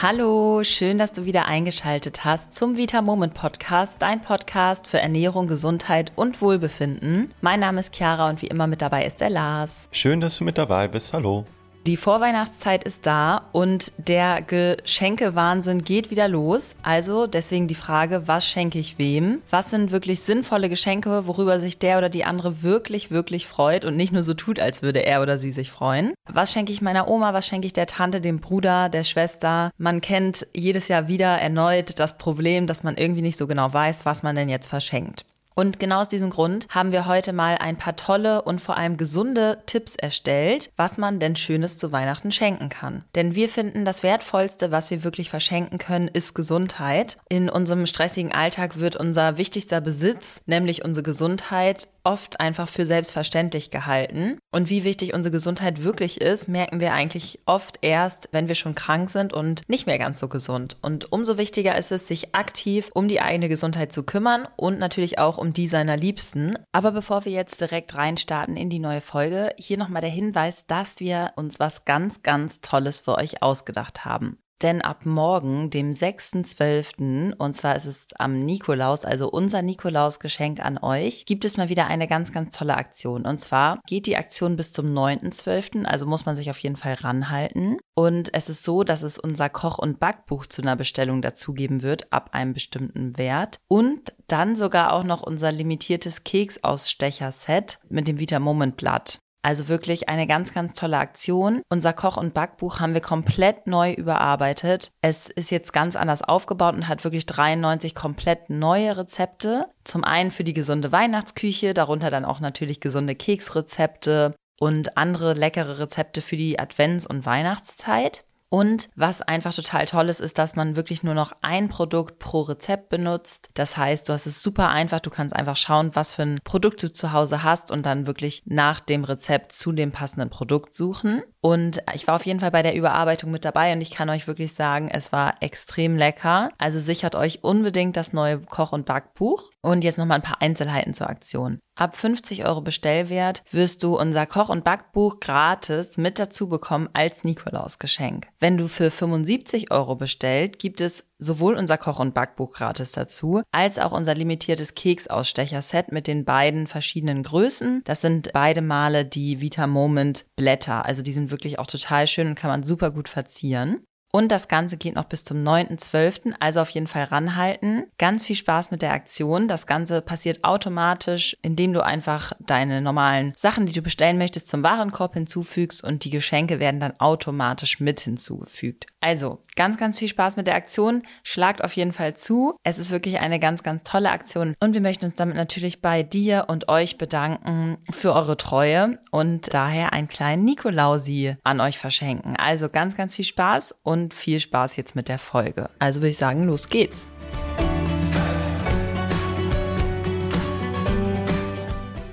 Hallo, schön, dass du wieder eingeschaltet hast zum Vita Moment Podcast, dein Podcast für Ernährung, Gesundheit und Wohlbefinden. Mein Name ist Chiara und wie immer mit dabei ist der Lars. Schön, dass du mit dabei bist. Hallo. Die Vorweihnachtszeit ist da und der Geschenkewahnsinn geht wieder los. Also deswegen die Frage, was schenke ich wem? Was sind wirklich sinnvolle Geschenke, worüber sich der oder die andere wirklich, wirklich freut und nicht nur so tut, als würde er oder sie sich freuen? Was schenke ich meiner Oma? Was schenke ich der Tante, dem Bruder, der Schwester? Man kennt jedes Jahr wieder erneut das Problem, dass man irgendwie nicht so genau weiß, was man denn jetzt verschenkt. Und genau aus diesem Grund haben wir heute mal ein paar tolle und vor allem gesunde Tipps erstellt, was man denn Schönes zu Weihnachten schenken kann. Denn wir finden, das Wertvollste, was wir wirklich verschenken können, ist Gesundheit. In unserem stressigen Alltag wird unser wichtigster Besitz, nämlich unsere Gesundheit, oft einfach für selbstverständlich gehalten. Und wie wichtig unsere Gesundheit wirklich ist, merken wir eigentlich oft erst, wenn wir schon krank sind und nicht mehr ganz so gesund. Und umso wichtiger ist es, sich aktiv um die eigene Gesundheit zu kümmern und natürlich auch um die seiner Liebsten. Aber bevor wir jetzt direkt reinstarten in die neue Folge, hier nochmal der Hinweis, dass wir uns was ganz, ganz Tolles für euch ausgedacht haben. Denn ab morgen, dem 6.12., und zwar ist es am Nikolaus, also unser Nikolausgeschenk an euch, gibt es mal wieder eine ganz, ganz tolle Aktion. Und zwar geht die Aktion bis zum 9.12., also muss man sich auf jeden Fall ranhalten. Und es ist so, dass es unser Koch- und Backbuch zu einer Bestellung dazugeben wird, ab einem bestimmten Wert. Und dann sogar auch noch unser limitiertes Keksausstecher-Set mit dem Vita Moment Blatt. Also wirklich eine ganz, ganz tolle Aktion. Unser Koch- und Backbuch haben wir komplett neu überarbeitet. Es ist jetzt ganz anders aufgebaut und hat wirklich 93 komplett neue Rezepte. Zum einen für die gesunde Weihnachtsküche, darunter dann auch natürlich gesunde Keksrezepte und andere leckere Rezepte für die Advents- und Weihnachtszeit. Und was einfach total toll ist, ist, dass man wirklich nur noch ein Produkt pro Rezept benutzt. Das heißt, du hast es super einfach. Du kannst einfach schauen, was für ein Produkt du zu Hause hast und dann wirklich nach dem Rezept zu dem passenden Produkt suchen. Und ich war auf jeden Fall bei der Überarbeitung mit dabei und ich kann euch wirklich sagen, es war extrem lecker. Also sichert euch unbedingt das neue Koch- und Backbuch. Und jetzt nochmal ein paar Einzelheiten zur Aktion. Ab 50 Euro Bestellwert wirst du unser Koch- und Backbuch gratis mit dazu bekommen als Nikolausgeschenk. Wenn du für 75 Euro bestellt, gibt es sowohl unser Koch- und Backbuch gratis dazu, als auch unser limitiertes Keksausstecher-Set mit den beiden verschiedenen Größen. Das sind beide Male die Vita Moment Blätter. Also die sind wirklich auch total schön und kann man super gut verzieren. Und das Ganze geht noch bis zum 9.12., also auf jeden Fall ranhalten. Ganz viel Spaß mit der Aktion. Das Ganze passiert automatisch, indem du einfach deine normalen Sachen, die du bestellen möchtest, zum Warenkorb hinzufügst und die Geschenke werden dann automatisch mit hinzugefügt. Also ganz, ganz viel Spaß mit der Aktion. Schlagt auf jeden Fall zu. Es ist wirklich eine ganz, ganz tolle Aktion und wir möchten uns damit natürlich bei dir und euch bedanken für eure Treue und daher einen kleinen Nikolausi an euch verschenken. Also ganz, ganz viel Spaß und und viel Spaß jetzt mit der Folge. Also würde ich sagen, los geht's.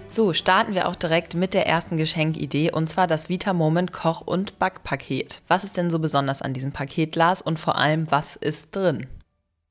So, starten wir auch direkt mit der ersten Geschenkidee und zwar das Vita Moment Koch- und Backpaket. Was ist denn so besonders an diesem Paket, Lars, und vor allem, was ist drin?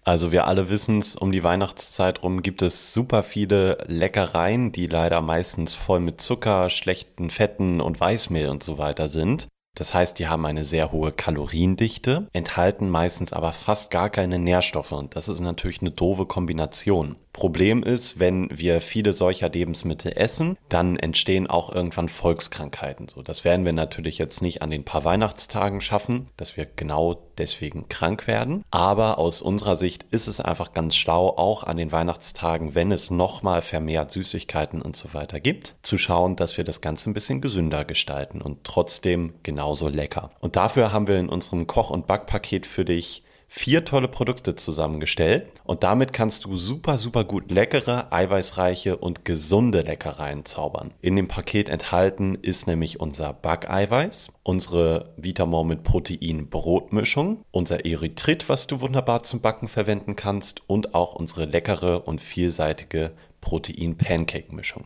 Also wir alle wissen es, um die Weihnachtszeit rum gibt es super viele Leckereien, die leider meistens voll mit Zucker, schlechten Fetten und Weißmehl und so weiter sind. Das heißt, die haben eine sehr hohe Kaloriendichte, enthalten meistens aber fast gar keine Nährstoffe und das ist natürlich eine doofe Kombination. Problem ist, wenn wir viele solcher Lebensmittel essen, dann entstehen auch irgendwann Volkskrankheiten. So, das werden wir natürlich jetzt nicht an den paar Weihnachtstagen schaffen, dass wir genau deswegen krank werden. Aber aus unserer Sicht ist es einfach ganz schlau, auch an den Weihnachtstagen, wenn es nochmal vermehrt Süßigkeiten und so weiter gibt, zu schauen, dass wir das Ganze ein bisschen gesünder gestalten und trotzdem genauso lecker. Und dafür haben wir in unserem Koch- und Backpaket für dich vier tolle Produkte zusammengestellt und damit kannst du super, super gut leckere, eiweißreiche und gesunde Leckereien zaubern. In dem Paket enthalten ist nämlich unser Backeiweiß, unsere Vitamor mit Protein Brotmischung, unser Erythrit, was du wunderbar zum Backen verwenden kannst und auch unsere leckere und vielseitige Protein Pancake Mischung.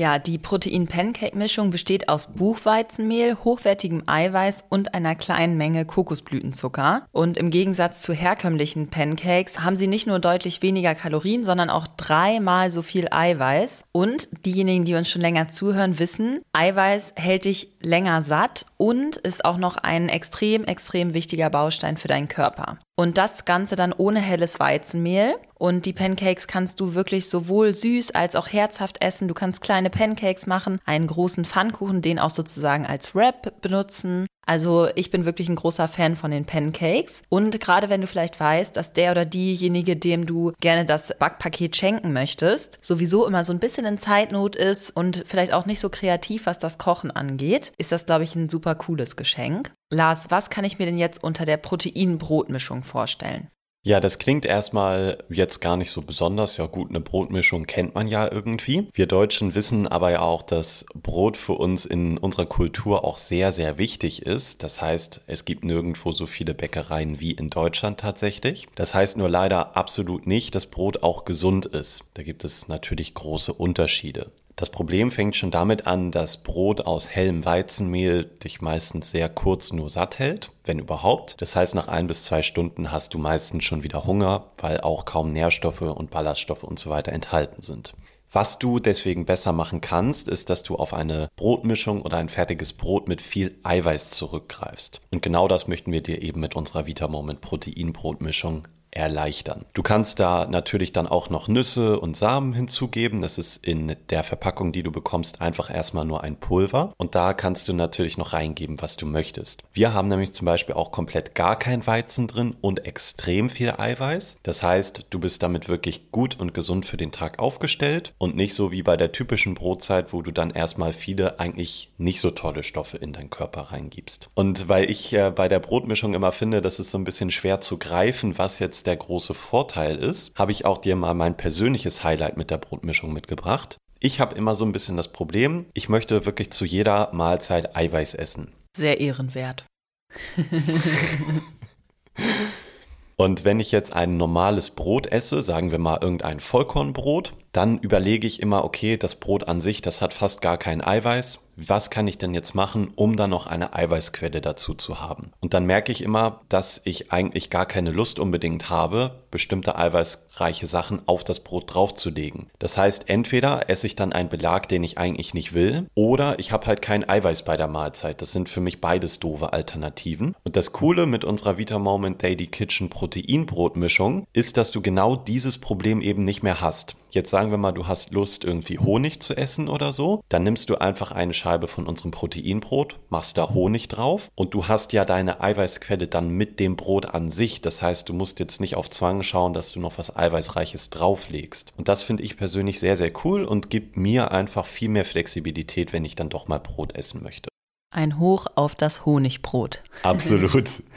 Ja, die Protein-Pancake-Mischung besteht aus Buchweizenmehl, hochwertigem Eiweiß und einer kleinen Menge Kokosblütenzucker. Und im Gegensatz zu herkömmlichen Pancakes haben sie nicht nur deutlich weniger Kalorien, sondern auch dreimal so viel Eiweiß. Und diejenigen, die uns schon länger zuhören, wissen, Eiweiß hält dich länger satt und ist auch noch ein extrem, extrem wichtiger Baustein für deinen Körper. Und das Ganze dann ohne helles Weizenmehl. Und die Pancakes kannst du wirklich sowohl süß als auch herzhaft essen. Du kannst kleine Pancakes machen, einen großen Pfannkuchen, den auch sozusagen als Wrap benutzen. Also ich bin wirklich ein großer Fan von den Pancakes. Und gerade wenn du vielleicht weißt, dass der oder diejenige, dem du gerne das Backpaket schenken möchtest, sowieso immer so ein bisschen in Zeitnot ist und vielleicht auch nicht so kreativ, was das Kochen angeht, ist das, glaube ich, ein super cooles Geschenk. Lars, was kann ich mir denn jetzt unter der Proteinbrotmischung vorstellen? Ja, das klingt erstmal jetzt gar nicht so besonders. Ja gut, eine Brotmischung kennt man ja irgendwie. Wir Deutschen wissen aber ja auch, dass Brot für uns in unserer Kultur auch sehr, sehr wichtig ist. Das heißt, es gibt nirgendwo so viele Bäckereien wie in Deutschland tatsächlich. Das heißt nur leider absolut nicht, dass Brot auch gesund ist. Da gibt es natürlich große Unterschiede. Das Problem fängt schon damit an, dass Brot aus hellem Weizenmehl dich meistens sehr kurz nur satt hält, wenn überhaupt. Das heißt, nach ein bis zwei Stunden hast du meistens schon wieder Hunger, weil auch kaum Nährstoffe und Ballaststoffe und so weiter enthalten sind. Was du deswegen besser machen kannst, ist, dass du auf eine Brotmischung oder ein fertiges Brot mit viel Eiweiß zurückgreifst. Und genau das möchten wir dir eben mit unserer Vita Moment Proteinbrotmischung erleichtern. Du kannst da natürlich dann auch noch Nüsse und Samen hinzugeben. Das ist in der Verpackung, die du bekommst, einfach erstmal nur ein Pulver. Und da kannst du natürlich noch reingeben, was du möchtest. Wir haben nämlich zum Beispiel auch komplett gar kein Weizen drin und extrem viel Eiweiß. Das heißt, du bist damit wirklich gut und gesund für den Tag aufgestellt und nicht so wie bei der typischen Brotzeit, wo du dann erstmal viele eigentlich nicht so tolle Stoffe in deinen Körper reingibst. Und weil ich äh, bei der Brotmischung immer finde, das ist so ein bisschen schwer zu greifen, was jetzt jetzt der große Vorteil ist, habe ich auch dir mal mein persönliches Highlight mit der Brotmischung mitgebracht. Ich habe immer so ein bisschen das Problem, ich möchte wirklich zu jeder Mahlzeit Eiweiß essen. Sehr ehrenwert. Und wenn ich jetzt ein normales Brot esse, sagen wir mal irgendein Vollkornbrot, dann überlege ich immer, okay, das Brot an sich, das hat fast gar kein Eiweiß was kann ich denn jetzt machen, um dann noch eine Eiweißquelle dazu zu haben? Und dann merke ich immer, dass ich eigentlich gar keine Lust unbedingt habe, bestimmte eiweißreiche Sachen auf das Brot draufzulegen. Das heißt, entweder esse ich dann einen Belag, den ich eigentlich nicht will, oder ich habe halt kein Eiweiß bei der Mahlzeit. Das sind für mich beides doofe Alternativen. Und das Coole mit unserer Vita Moment Daily Kitchen Proteinbrotmischung ist, dass du genau dieses Problem eben nicht mehr hast. Jetzt sagen wir mal, du hast Lust, irgendwie Honig zu essen oder so. Dann nimmst du einfach eine Scheibe von unserem Proteinbrot, machst da Honig drauf und du hast ja deine Eiweißquelle dann mit dem Brot an sich. Das heißt, du musst jetzt nicht auf Zwang schauen, dass du noch was Eiweißreiches drauflegst. Und das finde ich persönlich sehr, sehr cool und gibt mir einfach viel mehr Flexibilität, wenn ich dann doch mal Brot essen möchte. Ein Hoch auf das Honigbrot. Absolut.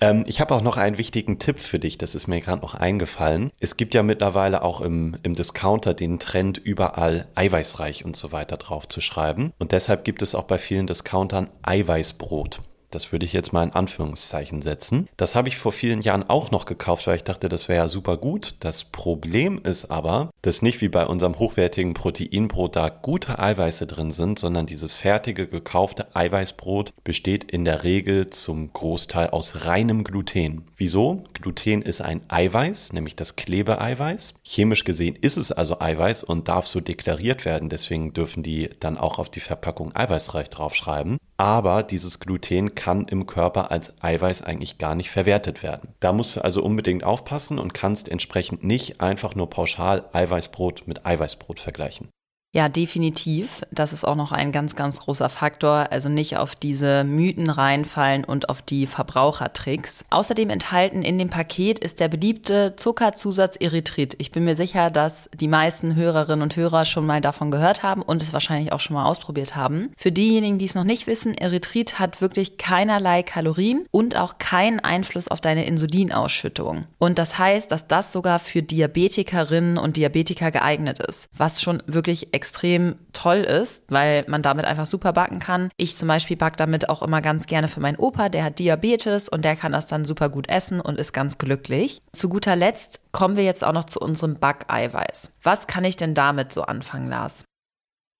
Ähm, ich habe auch noch einen wichtigen Tipp für dich, das ist mir gerade noch eingefallen. Es gibt ja mittlerweile auch im, im Discounter den Trend, überall eiweißreich und so weiter drauf zu schreiben. Und deshalb gibt es auch bei vielen Discountern Eiweißbrot. Das würde ich jetzt mal in Anführungszeichen setzen. Das habe ich vor vielen Jahren auch noch gekauft, weil ich dachte, das wäre ja super gut. Das Problem ist aber, dass nicht wie bei unserem hochwertigen Proteinbrot da gute Eiweiße drin sind, sondern dieses fertige gekaufte Eiweißbrot besteht in der Regel zum Großteil aus reinem Gluten. Wieso? Gluten ist ein Eiweiß, nämlich das Klebeeiweiß. Chemisch gesehen ist es also Eiweiß und darf so deklariert werden. Deswegen dürfen die dann auch auf die Verpackung eiweißreich draufschreiben aber dieses Gluten kann im Körper als Eiweiß eigentlich gar nicht verwertet werden. Da musst du also unbedingt aufpassen und kannst entsprechend nicht einfach nur pauschal Eiweißbrot mit Eiweißbrot vergleichen. Ja, definitiv. Das ist auch noch ein ganz, ganz großer Faktor. Also nicht auf diese Mythen reinfallen und auf die Verbrauchertricks. Außerdem enthalten in dem Paket ist der beliebte Zuckerzusatz Erythrit. Ich bin mir sicher, dass die meisten Hörerinnen und Hörer schon mal davon gehört haben und es wahrscheinlich auch schon mal ausprobiert haben. Für diejenigen, die es noch nicht wissen, Erythrit hat wirklich keinerlei Kalorien und auch keinen Einfluss auf deine Insulinausschüttung. Und das heißt, dass das sogar für Diabetikerinnen und Diabetiker geeignet ist, was schon wirklich extrem extrem toll ist, weil man damit einfach super backen kann. Ich zum Beispiel backe damit auch immer ganz gerne für meinen Opa, der hat Diabetes und der kann das dann super gut essen und ist ganz glücklich. Zu guter Letzt kommen wir jetzt auch noch zu unserem Backeiweiß. Was kann ich denn damit so anfangen, Lars?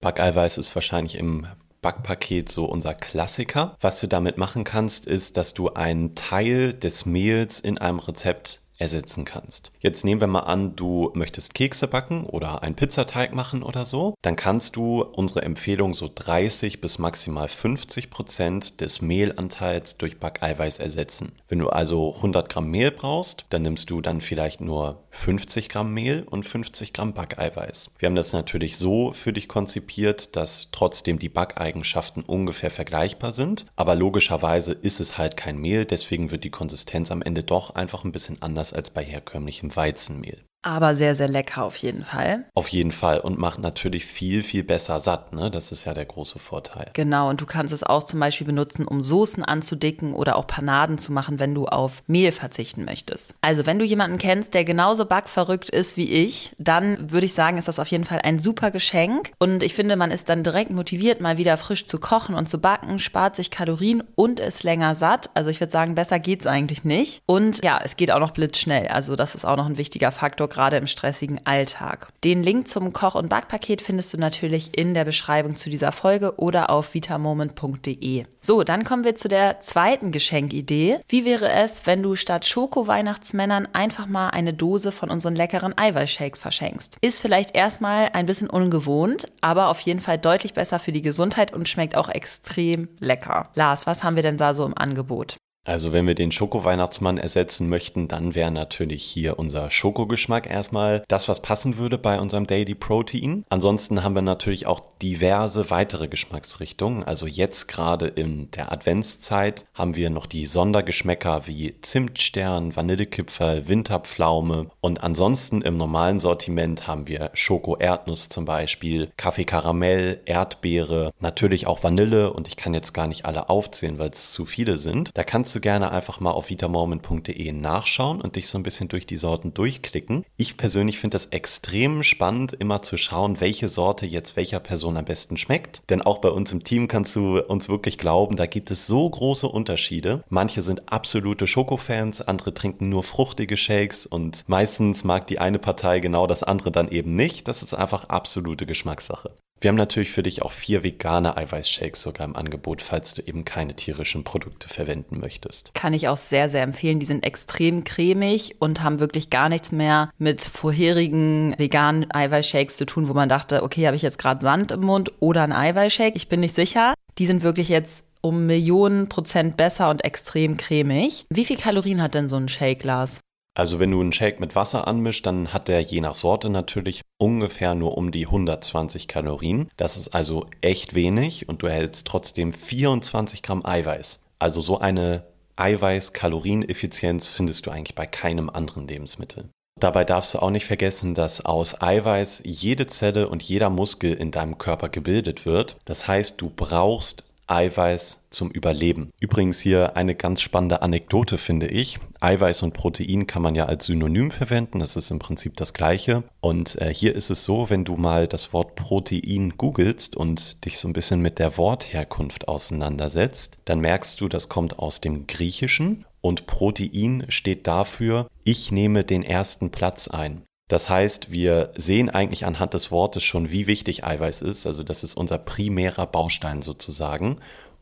Backeiweiß ist wahrscheinlich im Backpaket so unser Klassiker. Was du damit machen kannst, ist, dass du einen Teil des Mehls in einem Rezept ersetzen kannst. Jetzt nehmen wir mal an, du möchtest Kekse backen oder einen Pizzateig machen oder so. Dann kannst du unsere Empfehlung so 30 bis maximal 50 Prozent des Mehlanteils durch Backeiweiß ersetzen. Wenn du also 100 Gramm Mehl brauchst, dann nimmst du dann vielleicht nur 50 Gramm Mehl und 50 Gramm Backeiweiß. Wir haben das natürlich so für dich konzipiert, dass trotzdem die Backeigenschaften ungefähr vergleichbar sind. Aber logischerweise ist es halt kein Mehl, deswegen wird die Konsistenz am Ende doch einfach ein bisschen anders als bei herkömmlichem Weizenmehl aber sehr, sehr lecker auf jeden Fall. Auf jeden Fall und macht natürlich viel, viel besser satt. Ne? Das ist ja der große Vorteil. Genau, und du kannst es auch zum Beispiel benutzen, um Soßen anzudicken oder auch Panaden zu machen, wenn du auf Mehl verzichten möchtest. Also, wenn du jemanden kennst, der genauso backverrückt ist wie ich, dann würde ich sagen, ist das auf jeden Fall ein super Geschenk. Und ich finde, man ist dann direkt motiviert, mal wieder frisch zu kochen und zu backen, spart sich Kalorien und ist länger satt. Also, ich würde sagen, besser geht es eigentlich nicht. Und ja, es geht auch noch blitzschnell. Also, das ist auch noch ein wichtiger Faktor gerade im stressigen Alltag. Den Link zum Koch- und Backpaket findest du natürlich in der Beschreibung zu dieser Folge oder auf vitamoment.de. So, dann kommen wir zu der zweiten Geschenkidee. Wie wäre es, wenn du statt Schoko-Weihnachtsmännern einfach mal eine Dose von unseren leckeren Eiweißshakes verschenkst? Ist vielleicht erstmal ein bisschen ungewohnt, aber auf jeden Fall deutlich besser für die Gesundheit und schmeckt auch extrem lecker. Lars, was haben wir denn da so im Angebot? Also wenn wir den Schoko-Weihnachtsmann ersetzen möchten, dann wäre natürlich hier unser Schokogeschmack erstmal das, was passen würde bei unserem Daily Protein. Ansonsten haben wir natürlich auch diverse weitere Geschmacksrichtungen. Also jetzt gerade in der Adventszeit haben wir noch die Sondergeschmäcker wie Zimtstern, Vanillekipferl, Winterpflaume und ansonsten im normalen Sortiment haben wir Schoko-Erdnuss zum Beispiel, Kaffee-Karamell, Erdbeere, natürlich auch Vanille und ich kann jetzt gar nicht alle aufzählen, weil es zu viele sind. Da kannst gerne einfach mal auf vitamoment.de nachschauen und dich so ein bisschen durch die Sorten durchklicken. Ich persönlich finde das extrem spannend, immer zu schauen, welche Sorte jetzt welcher Person am besten schmeckt. Denn auch bei uns im Team kannst du uns wirklich glauben, da gibt es so große Unterschiede. Manche sind absolute Schokofans, andere trinken nur fruchtige Shakes und meistens mag die eine Partei genau das andere dann eben nicht. Das ist einfach absolute Geschmackssache. Wir haben natürlich für dich auch vier vegane Eiweißshakes sogar im Angebot, falls du eben keine tierischen Produkte verwenden möchtest. Kann ich auch sehr, sehr empfehlen. Die sind extrem cremig und haben wirklich gar nichts mehr mit vorherigen veganen Eiweißshakes zu tun, wo man dachte, okay, habe ich jetzt gerade Sand im Mund oder ein Eiweißshake? Ich bin nicht sicher. Die sind wirklich jetzt um Millionen Prozent besser und extrem cremig. Wie viel Kalorien hat denn so ein Shake-Glas? Also wenn du einen Shake mit Wasser anmischst, dann hat der je nach Sorte natürlich ungefähr nur um die 120 Kalorien. Das ist also echt wenig und du erhältst trotzdem 24 Gramm Eiweiß. Also so eine Eiweiß-Kalorieneffizienz findest du eigentlich bei keinem anderen Lebensmittel. Dabei darfst du auch nicht vergessen, dass aus Eiweiß jede Zelle und jeder Muskel in deinem Körper gebildet wird. Das heißt, du brauchst Eiweiß zum Überleben. Übrigens hier eine ganz spannende Anekdote finde ich. Eiweiß und Protein kann man ja als Synonym verwenden, das ist im Prinzip das gleiche. Und äh, hier ist es so, wenn du mal das Wort Protein googelst und dich so ein bisschen mit der Wortherkunft auseinandersetzt, dann merkst du, das kommt aus dem Griechischen und Protein steht dafür, ich nehme den ersten Platz ein. Das heißt, wir sehen eigentlich anhand des Wortes schon, wie wichtig Eiweiß ist. Also das ist unser primärer Baustein sozusagen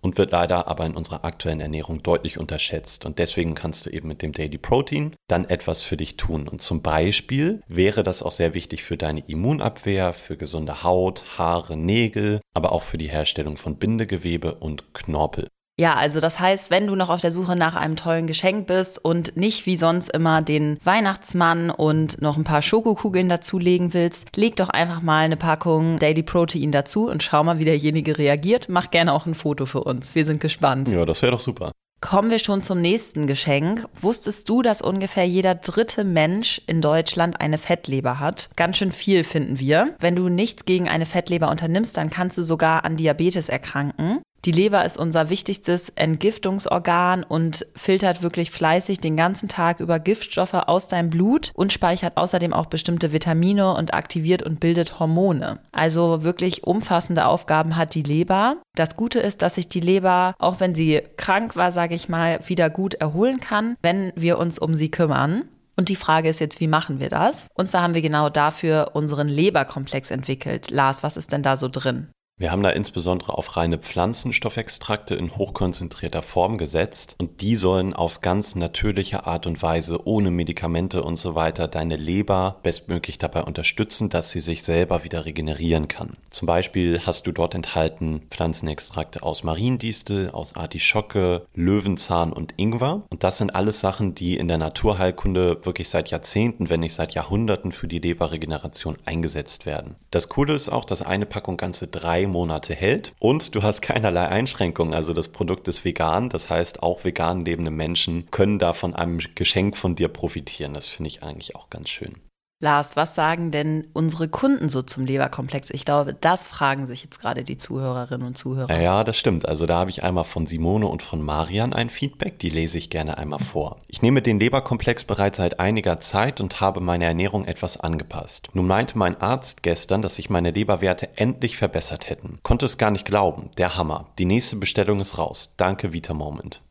und wird leider aber in unserer aktuellen Ernährung deutlich unterschätzt. Und deswegen kannst du eben mit dem Daily Protein dann etwas für dich tun. Und zum Beispiel wäre das auch sehr wichtig für deine Immunabwehr, für gesunde Haut, Haare, Nägel, aber auch für die Herstellung von Bindegewebe und Knorpel. Ja, also das heißt, wenn du noch auf der Suche nach einem tollen Geschenk bist und nicht wie sonst immer den Weihnachtsmann und noch ein paar Schokokugeln dazulegen willst, leg doch einfach mal eine Packung Daily Protein dazu und schau mal, wie derjenige reagiert. Mach gerne auch ein Foto für uns. Wir sind gespannt. Ja, das wäre doch super. Kommen wir schon zum nächsten Geschenk. Wusstest du, dass ungefähr jeder dritte Mensch in Deutschland eine Fettleber hat? Ganz schön viel finden wir. Wenn du nichts gegen eine Fettleber unternimmst, dann kannst du sogar an Diabetes erkranken. Die Leber ist unser wichtigstes Entgiftungsorgan und filtert wirklich fleißig den ganzen Tag über Giftstoffe aus deinem Blut und speichert außerdem auch bestimmte Vitamine und aktiviert und bildet Hormone. Also wirklich umfassende Aufgaben hat die Leber. Das Gute ist, dass sich die Leber, auch wenn sie krank war, sage ich mal, wieder gut erholen kann, wenn wir uns um sie kümmern. Und die Frage ist jetzt, wie machen wir das? Und zwar haben wir genau dafür unseren Leberkomplex entwickelt. Lars, was ist denn da so drin? Wir haben da insbesondere auf reine Pflanzenstoffextrakte in hochkonzentrierter Form gesetzt und die sollen auf ganz natürliche Art und Weise ohne Medikamente und so weiter deine Leber bestmöglich dabei unterstützen, dass sie sich selber wieder regenerieren kann. Zum Beispiel hast du dort enthalten Pflanzenextrakte aus Mariendistel, aus Artischocke, Löwenzahn und Ingwer und das sind alles Sachen, die in der Naturheilkunde wirklich seit Jahrzehnten, wenn nicht seit Jahrhunderten für die Leberregeneration eingesetzt werden. Das Coole ist auch, dass eine Packung ganze drei Monate hält und du hast keinerlei Einschränkungen. Also das Produkt ist vegan, das heißt auch vegan lebende Menschen können da von einem Geschenk von dir profitieren. Das finde ich eigentlich auch ganz schön. Lars, was sagen denn unsere Kunden so zum Leberkomplex? Ich glaube, das fragen sich jetzt gerade die Zuhörerinnen und Zuhörer. Ja, das stimmt. Also da habe ich einmal von Simone und von Marian ein Feedback, die lese ich gerne einmal vor. Ich nehme den Leberkomplex bereits seit einiger Zeit und habe meine Ernährung etwas angepasst. Nun meinte mein Arzt gestern, dass sich meine Leberwerte endlich verbessert hätten. Konnte es gar nicht glauben. Der Hammer. Die nächste Bestellung ist raus. Danke, Vita Moment.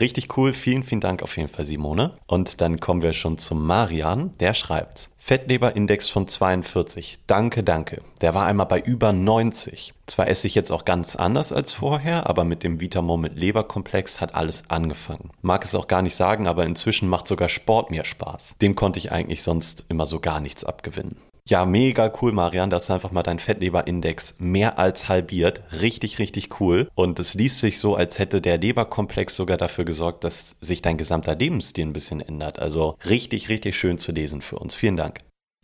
Richtig cool. Vielen, vielen Dank auf jeden Fall, Simone. Und dann kommen wir schon zum Marian. Der schreibt, Fettleberindex von 42. Danke, danke. Der war einmal bei über 90. Zwar esse ich jetzt auch ganz anders als vorher, aber mit dem Vitamoment Leberkomplex hat alles angefangen. Mag es auch gar nicht sagen, aber inzwischen macht sogar Sport mir Spaß. Dem konnte ich eigentlich sonst immer so gar nichts abgewinnen. Ja, mega cool, Marian, dass einfach mal dein Fettleberindex mehr als halbiert. Richtig, richtig cool. Und es liest sich so, als hätte der Leberkomplex sogar dafür gesorgt, dass sich dein gesamter Lebensstil ein bisschen ändert. Also richtig, richtig schön zu lesen für uns. Vielen Dank.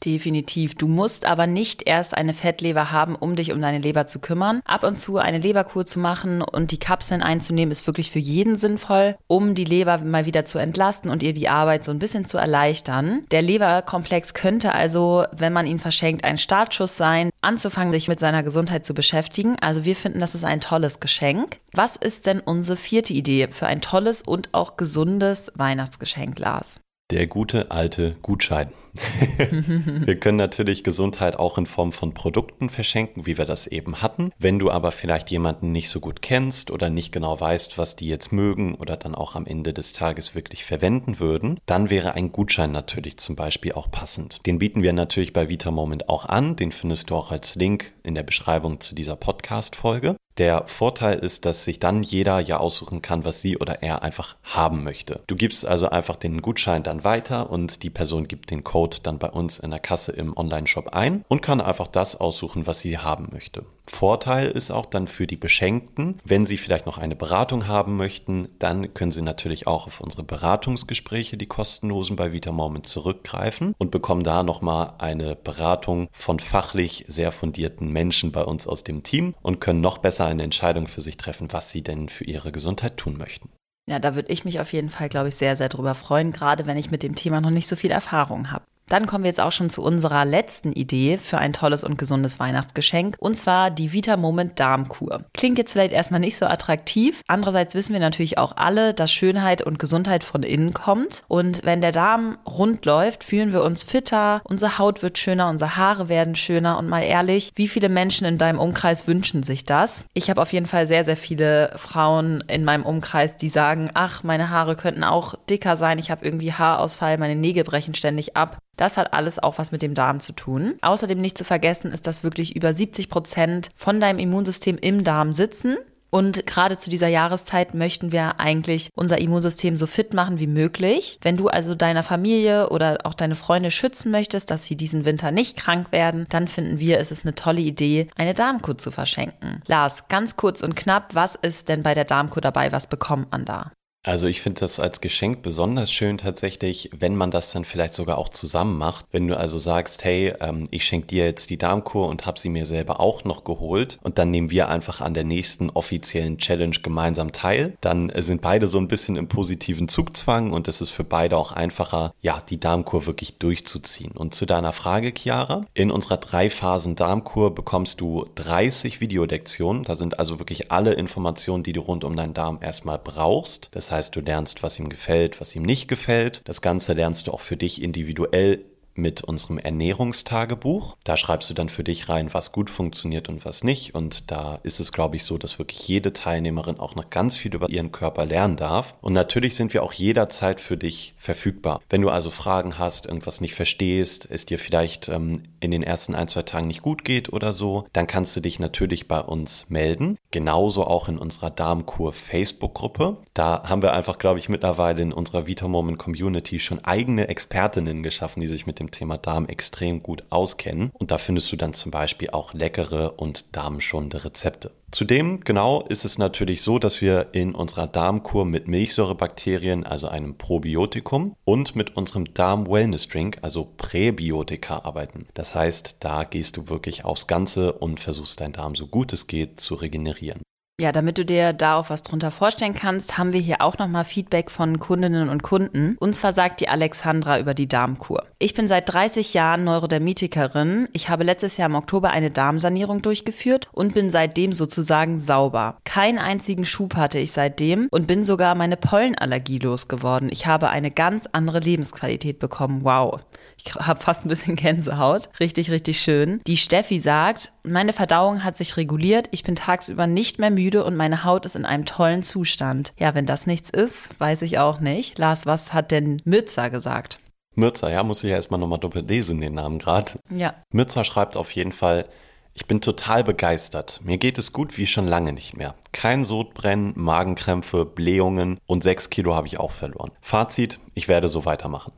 Definitiv. Du musst aber nicht erst eine Fettleber haben, um dich um deine Leber zu kümmern. Ab und zu eine Leberkur zu machen und die Kapseln einzunehmen, ist wirklich für jeden sinnvoll, um die Leber mal wieder zu entlasten und ihr die Arbeit so ein bisschen zu erleichtern. Der Leberkomplex könnte also, wenn man ihn verschenkt, ein Startschuss sein, anzufangen, sich mit seiner Gesundheit zu beschäftigen. Also wir finden, das ist ein tolles Geschenk. Was ist denn unsere vierte Idee für ein tolles und auch gesundes Weihnachtsgeschenk, Lars? Der gute alte Gutschein. wir können natürlich Gesundheit auch in Form von Produkten verschenken, wie wir das eben hatten. Wenn du aber vielleicht jemanden nicht so gut kennst oder nicht genau weißt, was die jetzt mögen oder dann auch am Ende des Tages wirklich verwenden würden, dann wäre ein Gutschein natürlich zum Beispiel auch passend. Den bieten wir natürlich bei Vita Moment auch an. Den findest du auch als Link in der Beschreibung zu dieser Podcast-Folge. Der Vorteil ist, dass sich dann jeder ja aussuchen kann, was sie oder er einfach haben möchte. Du gibst also einfach den Gutschein dann weiter und die Person gibt den Code dann bei uns in der Kasse im Online-Shop ein und kann einfach das aussuchen, was sie haben möchte. Vorteil ist auch dann für die Beschenkten, wenn sie vielleicht noch eine Beratung haben möchten, dann können sie natürlich auch auf unsere Beratungsgespräche, die kostenlosen bei Vita Moment zurückgreifen und bekommen da nochmal eine Beratung von fachlich sehr fundierten Menschen bei uns aus dem Team und können noch besser eine Entscheidung für sich treffen, was sie denn für ihre Gesundheit tun möchten. Ja, da würde ich mich auf jeden Fall, glaube ich, sehr, sehr drüber freuen, gerade wenn ich mit dem Thema noch nicht so viel Erfahrung habe. Dann kommen wir jetzt auch schon zu unserer letzten Idee für ein tolles und gesundes Weihnachtsgeschenk und zwar die Vita Moment Darmkur. Klingt jetzt vielleicht erstmal nicht so attraktiv. Andererseits wissen wir natürlich auch alle, dass Schönheit und Gesundheit von innen kommt und wenn der Darm rund läuft, fühlen wir uns fitter, unsere Haut wird schöner, unsere Haare werden schöner und mal ehrlich, wie viele Menschen in deinem Umkreis wünschen sich das? Ich habe auf jeden Fall sehr, sehr viele Frauen in meinem Umkreis, die sagen, ach, meine Haare könnten auch dicker sein, ich habe irgendwie Haarausfall, meine Nägel brechen ständig ab. Das hat alles auch was mit dem Darm zu tun. Außerdem nicht zu vergessen ist, dass wirklich über 70 Prozent von deinem Immunsystem im Darm sitzen. Und gerade zu dieser Jahreszeit möchten wir eigentlich unser Immunsystem so fit machen wie möglich. Wenn du also deiner Familie oder auch deine Freunde schützen möchtest, dass sie diesen Winter nicht krank werden, dann finden wir, es ist eine tolle Idee, eine Darmkur zu verschenken. Lars, ganz kurz und knapp, was ist denn bei der Darmkur dabei? Was bekommt man da? Also ich finde das als Geschenk besonders schön tatsächlich, wenn man das dann vielleicht sogar auch zusammen macht. Wenn du also sagst, hey, ähm, ich schenke dir jetzt die Darmkur und habe sie mir selber auch noch geholt und dann nehmen wir einfach an der nächsten offiziellen Challenge gemeinsam teil, dann sind beide so ein bisschen im positiven Zugzwang und es ist für beide auch einfacher, ja, die Darmkur wirklich durchzuziehen. Und zu deiner Frage, Chiara, in unserer drei Phasen Darmkur bekommst du 30 Videolektionen. Da sind also wirklich alle Informationen, die du rund um deinen Darm erstmal brauchst. Das heißt, heißt, du lernst, was ihm gefällt, was ihm nicht gefällt. Das Ganze lernst du auch für dich individuell mit unserem Ernährungstagebuch. Da schreibst du dann für dich rein, was gut funktioniert und was nicht. Und da ist es, glaube ich, so, dass wirklich jede Teilnehmerin auch noch ganz viel über ihren Körper lernen darf. Und natürlich sind wir auch jederzeit für dich verfügbar. Wenn du also Fragen hast, irgendwas nicht verstehst, es dir vielleicht ähm, in den ersten ein, zwei Tagen nicht gut geht oder so, dann kannst du dich natürlich bei uns melden. Genauso auch in unserer Darmkur Facebook-Gruppe. Da haben wir einfach, glaube ich, mittlerweile in unserer Vita Moment Community schon eigene Expertinnen geschaffen, die sich mit dem Thema Darm extrem gut auskennen. Und da findest du dann zum Beispiel auch leckere und darmschonende Rezepte. Zudem genau ist es natürlich so, dass wir in unserer Darmkur mit Milchsäurebakterien, also einem Probiotikum, und mit unserem Darm-Wellness-Drink, also Präbiotika, arbeiten. Das heißt, da gehst du wirklich aufs Ganze und versuchst deinen Darm so gut es geht zu regenerieren. Ja, damit du dir da auch was drunter vorstellen kannst, haben wir hier auch nochmal Feedback von Kundinnen und Kunden. Und zwar sagt die Alexandra über die Darmkur. Ich bin seit 30 Jahren Neurodermitikerin. Ich habe letztes Jahr im Oktober eine Darmsanierung durchgeführt und bin seitdem sozusagen sauber. Keinen einzigen Schub hatte ich seitdem und bin sogar meine Pollenallergie losgeworden. Ich habe eine ganz andere Lebensqualität bekommen. Wow. Ich habe fast ein bisschen Gänsehaut. Richtig, richtig schön. Die Steffi sagt, meine Verdauung hat sich reguliert. Ich bin tagsüber nicht mehr müde und meine Haut ist in einem tollen Zustand. Ja, wenn das nichts ist, weiß ich auch nicht. Lars, was hat denn Mützer gesagt? Mützer, ja, muss ich ja erstmal nochmal doppelt lesen, den Namen gerade. Ja. Mützer schreibt auf jeden Fall, ich bin total begeistert. Mir geht es gut wie schon lange nicht mehr. Kein Sodbrennen, Magenkrämpfe, Blähungen und sechs Kilo habe ich auch verloren. Fazit, ich werde so weitermachen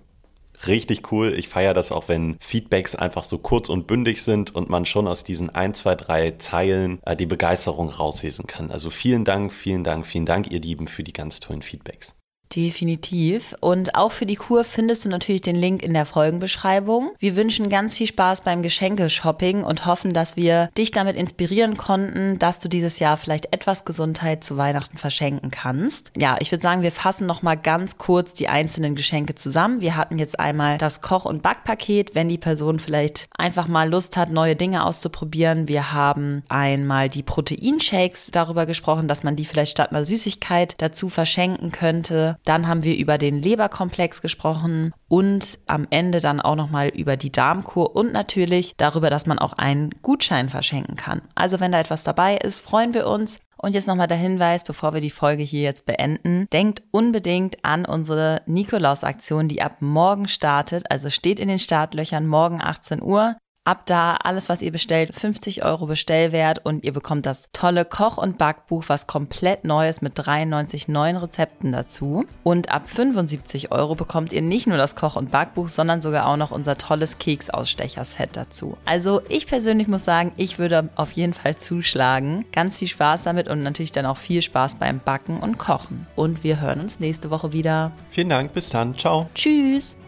richtig cool. Ich feiere das auch, wenn Feedbacks einfach so kurz und bündig sind und man schon aus diesen ein, zwei, drei Zeilen äh, die Begeisterung rauslesen kann. Also vielen Dank, vielen Dank, vielen Dank, ihr Lieben, für die ganz tollen Feedbacks. Definitiv. Und auch für die Kur findest du natürlich den Link in der Folgenbeschreibung. Wir wünschen ganz viel Spaß beim Geschenkeshopping und hoffen, dass wir dich damit inspirieren konnten, dass du dieses Jahr vielleicht etwas Gesundheit zu Weihnachten verschenken kannst. Ja, ich würde sagen, wir fassen noch mal ganz kurz die einzelnen Geschenke zusammen. Wir hatten jetzt einmal das Koch- und Backpaket, wenn die Person vielleicht einfach mal Lust hat, neue Dinge auszuprobieren. Wir haben einmal die Proteinshakes darüber gesprochen, dass man die vielleicht statt einer Süßigkeit dazu verschenken könnte. Dann haben wir über den Leberkomplex gesprochen und am Ende dann auch nochmal über die Darmkur und natürlich darüber, dass man auch einen Gutschein verschenken kann. Also wenn da etwas dabei ist, freuen wir uns. Und jetzt nochmal der Hinweis, bevor wir die Folge hier jetzt beenden. Denkt unbedingt an unsere Nikolaus-Aktion, die ab morgen startet. Also steht in den Startlöchern morgen 18 Uhr. Ab da alles, was ihr bestellt, 50 Euro Bestellwert und ihr bekommt das tolle Koch- und Backbuch, was komplett neu ist mit 93 neuen Rezepten dazu. Und ab 75 Euro bekommt ihr nicht nur das Koch- und Backbuch, sondern sogar auch noch unser tolles Keksausstecher-Set dazu. Also ich persönlich muss sagen, ich würde auf jeden Fall zuschlagen. Ganz viel Spaß damit und natürlich dann auch viel Spaß beim Backen und Kochen. Und wir hören uns nächste Woche wieder. Vielen Dank, bis dann, ciao. Tschüss.